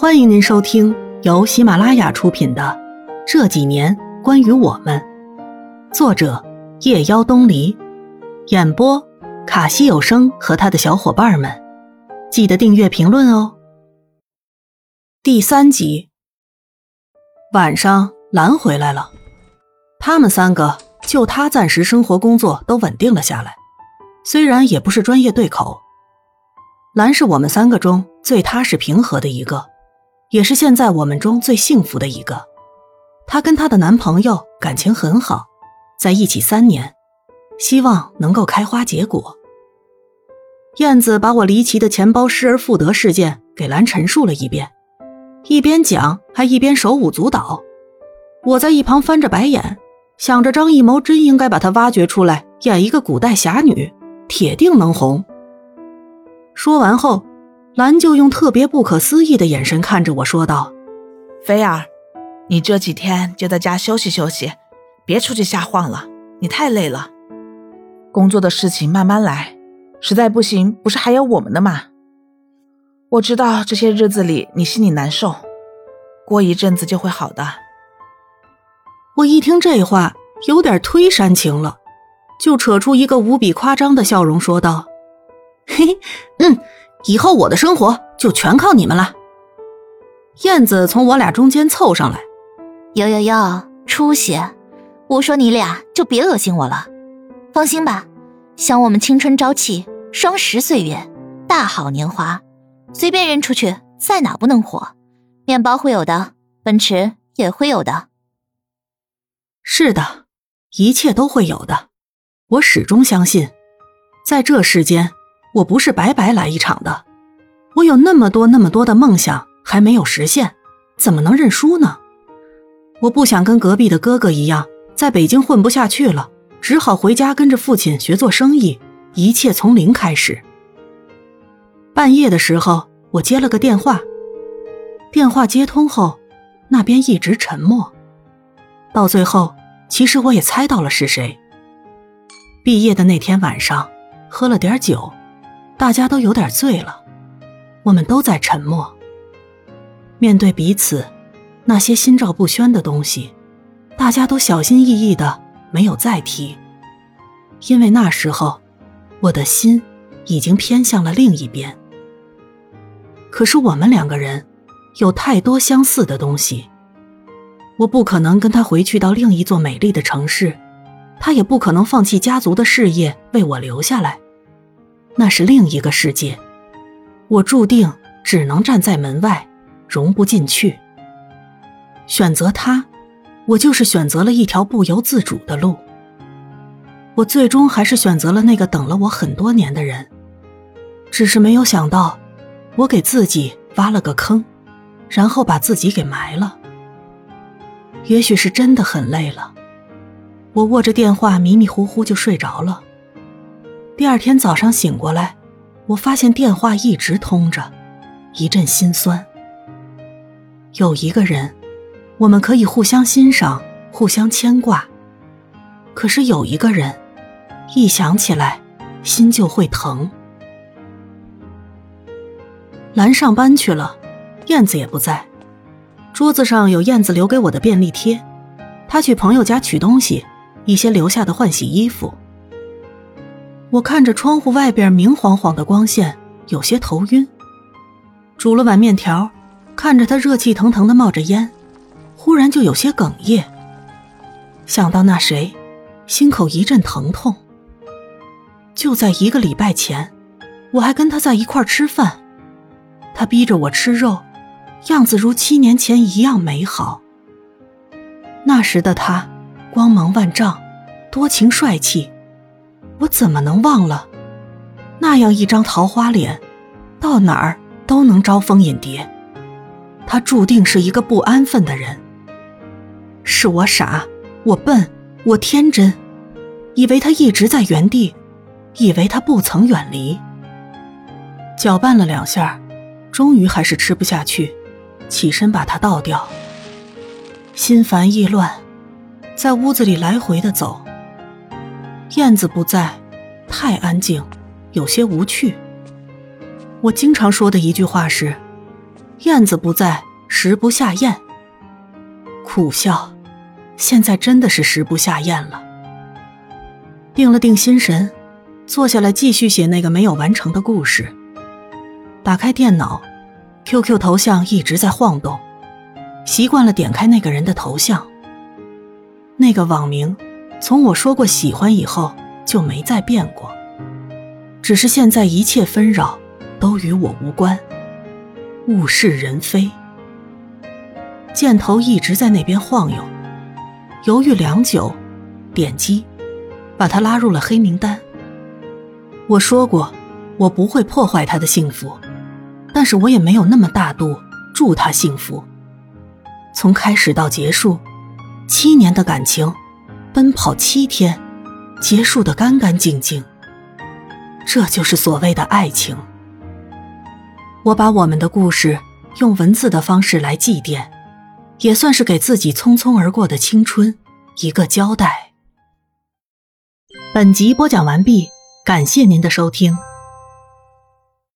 欢迎您收听由喜马拉雅出品的《这几年关于我们》，作者夜妖东篱，演播卡西有声和他的小伙伴们。记得订阅、评论哦。第三集，晚上兰回来了，他们三个就他暂时生活工作都稳定了下来，虽然也不是专业对口。兰是我们三个中最踏实平和的一个。也是现在我们中最幸福的一个，她跟她的男朋友感情很好，在一起三年，希望能够开花结果。燕子把我离奇的钱包失而复得事件给兰陈述了一遍，一边讲还一边手舞足蹈。我在一旁翻着白眼，想着张艺谋真应该把她挖掘出来演一个古代侠女，铁定能红。说完后。兰就用特别不可思议的眼神看着我说道：“菲儿，你这几天就在家休息休息，别出去瞎晃了。你太累了，工作的事情慢慢来，实在不行，不是还有我们的吗？我知道这些日子里你心里难受，过一阵子就会好的。”我一听这话，有点忒煽情了，就扯出一个无比夸张的笑容说道：“嘿，嗯。”以后我的生活就全靠你们了。燕子从我俩中间凑上来，哟哟哟，出息！我说你俩就别恶心我了。放心吧，想我们青春朝气、双十岁月、大好年华，随便扔出去，在哪不能火？面包会有的，奔驰也会有的。是的，一切都会有的。我始终相信，在这世间。我不是白白来一场的，我有那么多那么多的梦想还没有实现，怎么能认输呢？我不想跟隔壁的哥哥一样，在北京混不下去了，只好回家跟着父亲学做生意，一切从零开始。半夜的时候，我接了个电话，电话接通后，那边一直沉默，到最后，其实我也猜到了是谁。毕业的那天晚上，喝了点酒。大家都有点醉了，我们都在沉默。面对彼此，那些心照不宣的东西，大家都小心翼翼的没有再提，因为那时候，我的心已经偏向了另一边。可是我们两个人有太多相似的东西，我不可能跟他回去到另一座美丽的城市，他也不可能放弃家族的事业为我留下来。那是另一个世界，我注定只能站在门外，融不进去。选择他，我就是选择了一条不由自主的路。我最终还是选择了那个等了我很多年的人，只是没有想到，我给自己挖了个坑，然后把自己给埋了。也许是真的很累了，我握着电话迷迷糊糊就睡着了。第二天早上醒过来，我发现电话一直通着，一阵心酸。有一个人，我们可以互相欣赏，互相牵挂；可是有一个人，一想起来，心就会疼。兰上班去了，燕子也不在，桌子上有燕子留给我的便利贴，她去朋友家取东西，一些留下的换洗衣服。我看着窗户外边明晃晃的光线，有些头晕。煮了碗面条，看着它热气腾腾的冒着烟，忽然就有些哽咽。想到那谁，心口一阵疼痛。就在一个礼拜前，我还跟他在一块吃饭，他逼着我吃肉，样子如七年前一样美好。那时的他，光芒万丈，多情帅气。我怎么能忘了，那样一张桃花脸，到哪儿都能招蜂引蝶。他注定是一个不安分的人。是我傻，我笨，我天真，以为他一直在原地，以为他不曾远离。搅拌了两下，终于还是吃不下去，起身把它倒掉。心烦意乱，在屋子里来回的走。燕子不在，太安静，有些无趣。我经常说的一句话是：“燕子不在，食不下咽。苦笑，现在真的是食不下咽了。定了定心神，坐下来继续写那个没有完成的故事。打开电脑，QQ 头像一直在晃动，习惯了点开那个人的头像。那个网名，从我说过喜欢以后就没再变过，只是现在一切纷扰都与我无关。物是人非，箭头一直在那边晃悠，犹豫良久，点击，把他拉入了黑名单。我说过，我不会破坏他的幸福，但是我也没有那么大度祝他幸福。从开始到结束，七年的感情，奔跑七天，结束的干干净净。这就是所谓的爱情。我把我们的故事用文字的方式来祭奠，也算是给自己匆匆而过的青春一个交代。本集播讲完毕，感谢您的收听。